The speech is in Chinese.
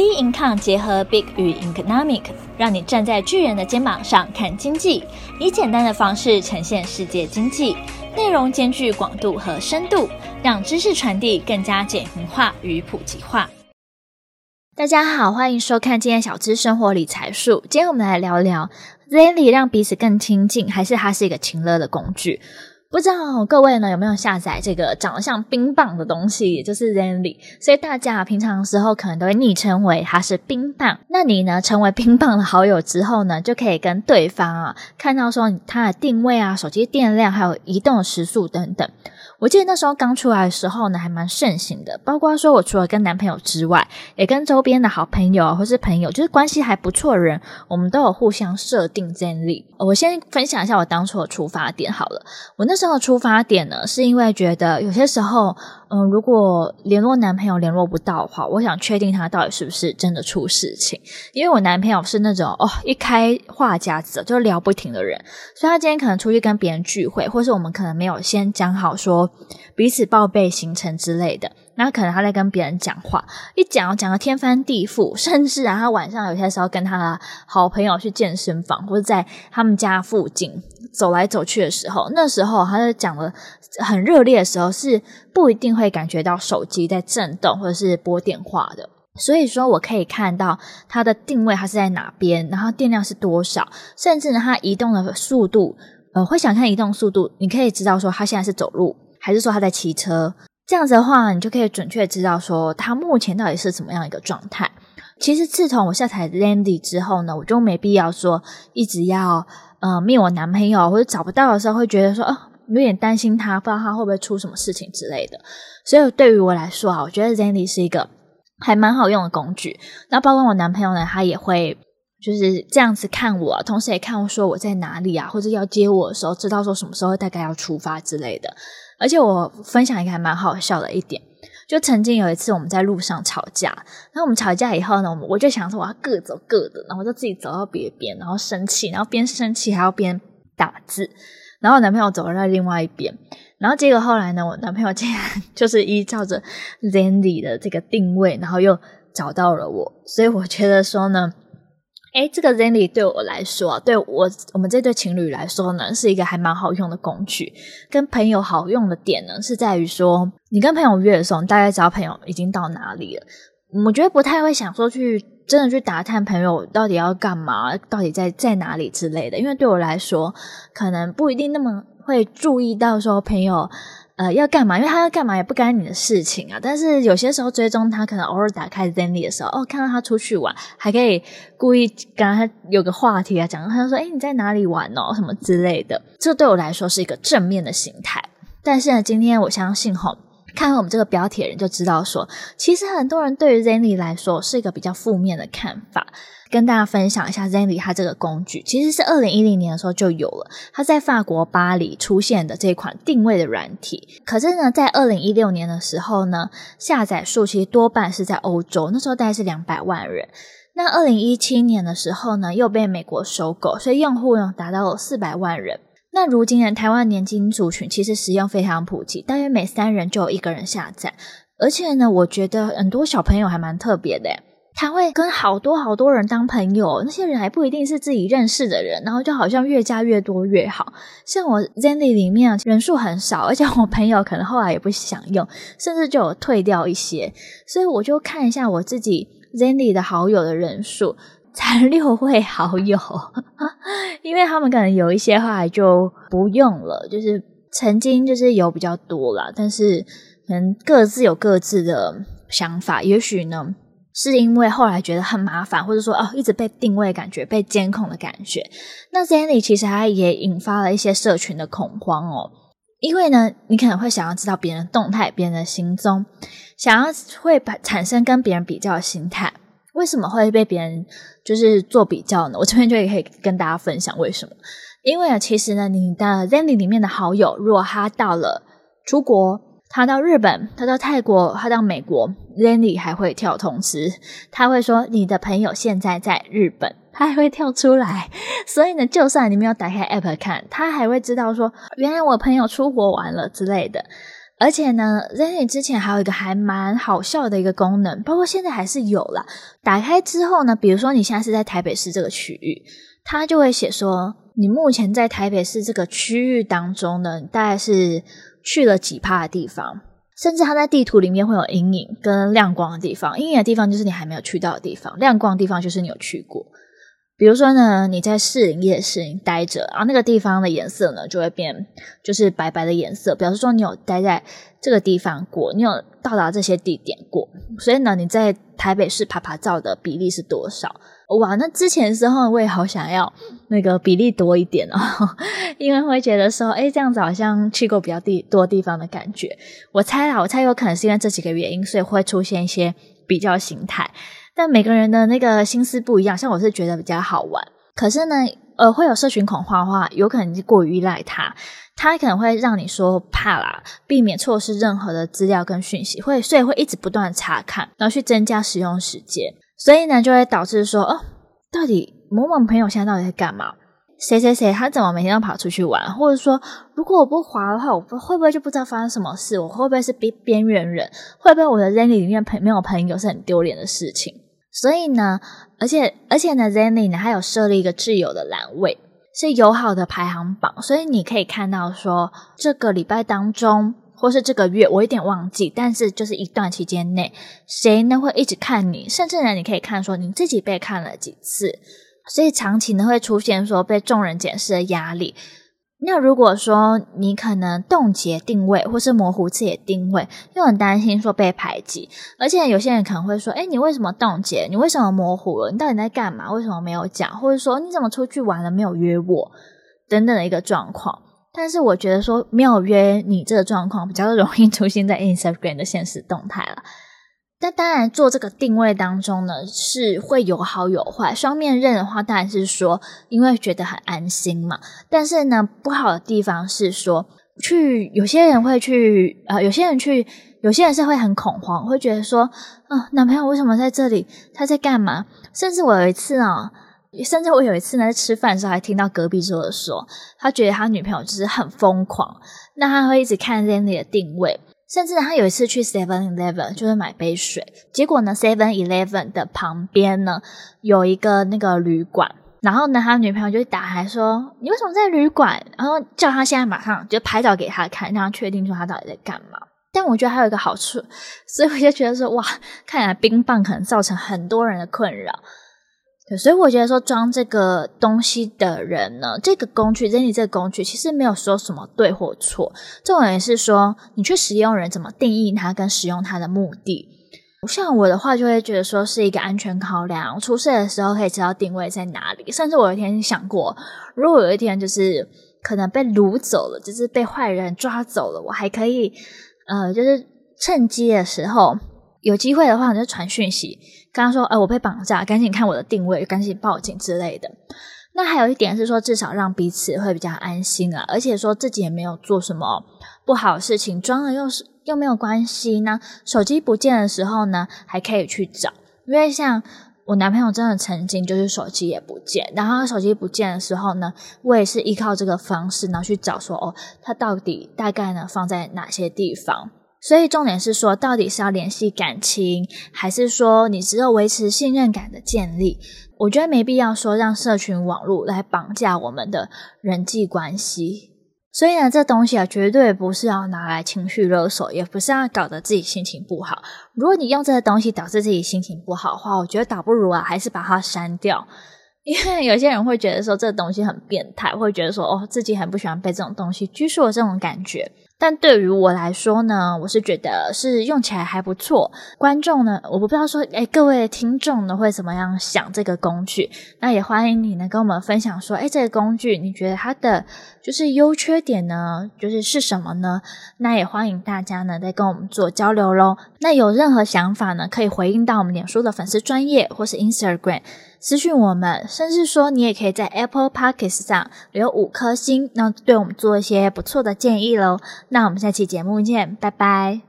B Income 结合 Big 与 Economic，让你站在巨人的肩膀上看经济，以简单的方式呈现世界经济，内容兼具广度和深度，让知识传递更加简明化与普及化。大家好，欢迎收看今天小资生活理财术。今天我们来聊聊 Zenly 让彼此更亲近，还是它是一个情乐的工具？不知道各位呢有没有下载这个长得像冰棒的东西，也就是 Zenly，所以大家平常时候可能都会昵称为它是冰棒。那你呢成为冰棒的好友之后呢，就可以跟对方啊看到说它的定位啊、手机电量，还有移动时速等等。我记得那时候刚出来的时候呢，还蛮盛行的。包括说我除了跟男朋友之外，也跟周边的好朋友或是朋友，就是关系还不错的人，我们都有互相设定 Zenly。我先分享一下我当初的出发点好了。我那时候出发点呢，是因为觉得有些时候。嗯，如果联络男朋友联络不到的话，我想确定他到底是不是真的出事情。因为我男朋友是那种哦，一开话匣子就聊不停的人，所以他今天可能出去跟别人聚会，或是我们可能没有先讲好说彼此报备行程之类的，然后可能他在跟别人讲话，一讲讲个天翻地覆，甚至啊，他晚上有些时候跟他的好朋友去健身房，或者在他们家附近。走来走去的时候，那时候他在讲的很热烈的时候，是不一定会感觉到手机在震动或者是拨电话的。所以说我可以看到它的定位，它是在哪边，然后电量是多少，甚至呢，它移动的速度，呃，会想看移动速度，你可以知道说他现在是走路，还是说他在骑车。这样子的话，你就可以准确知道说他目前到底是怎么样一个状态。其实自从我下载 Zenly 之后呢，我就没必要说一直要。呃，灭我男朋友或者找不到的时候，会觉得说，哦，有点担心他，不知道他会不会出什么事情之类的。所以对于我来说啊，我觉得 Zandy 是一个还蛮好用的工具。那包括我男朋友呢，他也会就是这样子看我，同时也看我说我在哪里啊，或者要接我的时候，知道说什么时候大概要出发之类的。而且我分享一个还蛮好笑的一点。就曾经有一次我们在路上吵架，然后我们吵架以后呢，我就想说我要各走各的，然后就自己走到别边，然后生气，然后边生气还要边打字，然后我男朋友走到另外一边，然后结果后来呢，我男朋友竟然 就是依照着 Zenly 的这个定位，然后又找到了我，所以我觉得说呢。诶，这个 Zenly 对我来说，对我我们这对情侣来说呢，是一个还蛮好用的工具。跟朋友好用的点呢，是在于说，你跟朋友约的时候，大概知道朋友已经到哪里了。我觉得不太会想说去真的去打探朋友到底要干嘛，到底在在哪里之类的。因为对我来说，可能不一定那么会注意到说朋友。呃，要干嘛？因为他要干嘛也不干你的事情啊。但是有些时候追踪他，可能偶尔打开 Zenly 的时候，哦，看到他出去玩，还可以故意跟他有个话题啊，讲，他就说：“诶，你在哪里玩哦？什么之类的。”这对我来说是一个正面的心态。但是呢，今天我相信吼，看我们这个标题人就知道说，其实很多人对于 Zenly 来说是一个比较负面的看法。跟大家分享一下 Zenly 它这个工具，其实是二零一零年的时候就有了，它在法国巴黎出现的这款定位的软体。可是呢，在二零一六年的时候呢，下载数其实多半是在欧洲，那时候大概是两百万人。那二零一七年的时候呢，又被美国收购，所以用户呢达到了四百万人。那如今呢，台湾年轻族群其实使用非常普及，大约每三人就有一个人下载，而且呢，我觉得很多小朋友还蛮特别的。他会跟好多好多人当朋友，那些人还不一定是自己认识的人，然后就好像越加越多越好。像我 Zendy 里面人数很少，而且我朋友可能后来也不想用，甚至就有退掉一些。所以我就看一下我自己 Zendy 的好友的人数，才六位好友，因为他们可能有一些后来就不用了，就是曾经就是有比较多啦，但是可能各自有各自的想法，也许呢。是因为后来觉得很麻烦，或者说哦，一直被定位，感觉被监控的感觉。那 Zenny 其实它也引发了一些社群的恐慌哦，因为呢，你可能会想要知道别人的动态、别人的行踪，想要会把产生跟别人比较的心态。为什么会被别人就是做比较呢？我这边就可以跟大家分享为什么。因为啊，其实呢，你的 Zenny 里面的好友，如果他到了出国。他到日本，他到泰国，他到美国，Zenly 还会跳通知，他会说你的朋友现在在日本，他还会跳出来。所以呢，就算你没有打开 App 看，他还会知道说原来我朋友出国玩了之类的。而且呢，Zenly 之前还有一个还蛮好笑的一个功能，包括现在还是有啦。打开之后呢，比如说你现在是在台北市这个区域，他就会写说你目前在台北市这个区域当中呢，大概是去了几趴的地方，甚至他在地图里面会有阴影跟亮光的地方。阴影的地方就是你还没有去到的地方，亮光的地方就是你有去过。比如说呢，你在市林夜市你待着，然后那个地方的颜色呢就会变，就是白白的颜色，表示说你有待在这个地方过，你有到达这些地点过。所以呢，你在台北市爬爬照的比例是多少？哇，那之前的时候我也好想要那个比例多一点哦，因为会觉得说，诶，这样子好像去过比较地多地方的感觉。我猜啦，我猜有可能是因为这几个原因，所以会出现一些比较形态。但每个人的那个心思不一样，像我是觉得比较好玩，可是呢，呃，会有社群恐慌的话，有可能是过于依赖它，它可能会让你说怕啦，避免错失任何的资料跟讯息，会所以会一直不断查看，然后去增加使用时间，所以呢，就会导致说，哦，到底某某朋友现在到底在干嘛？谁谁谁他怎么每天都跑出去玩？或者说，如果我不滑的话，我会不会就不知道发生什么事？我会不会是边边缘人？会不会我的 Zenly 里面朋没有朋友是很丢脸的事情？所以呢，而且而且呢，Zenly 呢还有设立一个挚友的栏位，是友好的排行榜，所以你可以看到说这个礼拜当中，或是这个月，我有点忘记，但是就是一段期间内，谁呢会一直看你，甚至呢你可以看说你自己被看了几次，所以长期呢会出现说被众人检视的压力。那如果说你可能冻结定位，或是模糊自己的定位，又很担心说被排挤，而且有些人可能会说：“诶，你为什么冻结？你为什么模糊了？你到底在干嘛？为什么没有讲？或者说你怎么出去玩了没有约我？等等的一个状况。”但是我觉得说没有约你这个状况比较容易出现在 Instagram 的现实动态了。但当然，做这个定位当中呢，是会有好有坏。双面刃的话，当然是说，因为觉得很安心嘛。但是呢，不好的地方是说，去有些人会去，呃，有些人去，有些人是会很恐慌，会觉得说，啊、男朋友为什么在这里？他在干嘛？甚至我有一次啊，甚至我有一次呢，在吃饭的时候还听到隔壁桌的说，他觉得他女朋友就是很疯狂，那他会一直看脸里的定位。甚至他有一次去 Seven Eleven 就是买杯水，结果呢 Seven Eleven 的旁边呢有一个那个旅馆，然后呢他女朋友就打来说：“你为什么在旅馆？”然后叫他现在马上就拍照给他看，让他确定说他到底在干嘛。但我觉得还有一个好处，所以我就觉得说哇，看来冰棒可能造成很多人的困扰。所以我觉得说装这个东西的人呢，这个工具任意这个工具其实没有说什么对或错，重点是说你去使用人怎么定义它跟使用它的目的。像我的话就会觉得说是一个安全考量，出事的时候可以知道定位在哪里。甚至我有一天想过，如果有一天就是可能被掳走了，就是被坏人抓走了，我还可以呃，就是趁机的时候有机会的话，我就传讯息。刚刚说，呃，我被绑架，赶紧看我的定位，赶紧报警之类的。那还有一点是说，至少让彼此会比较安心啊，而且说自己也没有做什么不好的事情，装了又是又没有关系呢。手机不见的时候呢，还可以去找，因为像我男朋友真的曾经就是手机也不见，然后手机不见的时候呢，我也是依靠这个方式，然后去找说，哦，他到底大概呢放在哪些地方。所以重点是说，到底是要联系感情，还是说你只有维持信任感的建立？我觉得没必要说让社群网络来绑架我们的人际关系。所以呢，这东西啊，绝对不是要拿来情绪勒索，也不是要搞得自己心情不好。如果你用这个东西导致自己心情不好的话，我觉得倒不如啊，还是把它删掉。因为有些人会觉得说这个东西很变态，会觉得说哦，自己很不喜欢被这种东西拘束的这种感觉。但对于我来说呢，我是觉得是用起来还不错。观众呢，我不知道说，诶，各位听众呢会怎么样想这个工具？那也欢迎你呢跟我们分享说，诶，这个工具你觉得它的就是优缺点呢，就是是什么呢？那也欢迎大家呢再跟我们做交流喽。那有任何想法呢，可以回应到我们脸书的粉丝专业或是 Instagram。私讯我们，甚至说你也可以在 Apple Podcast 上留五颗星，那对我们做一些不错的建议喽。那我们下期节目见，拜拜。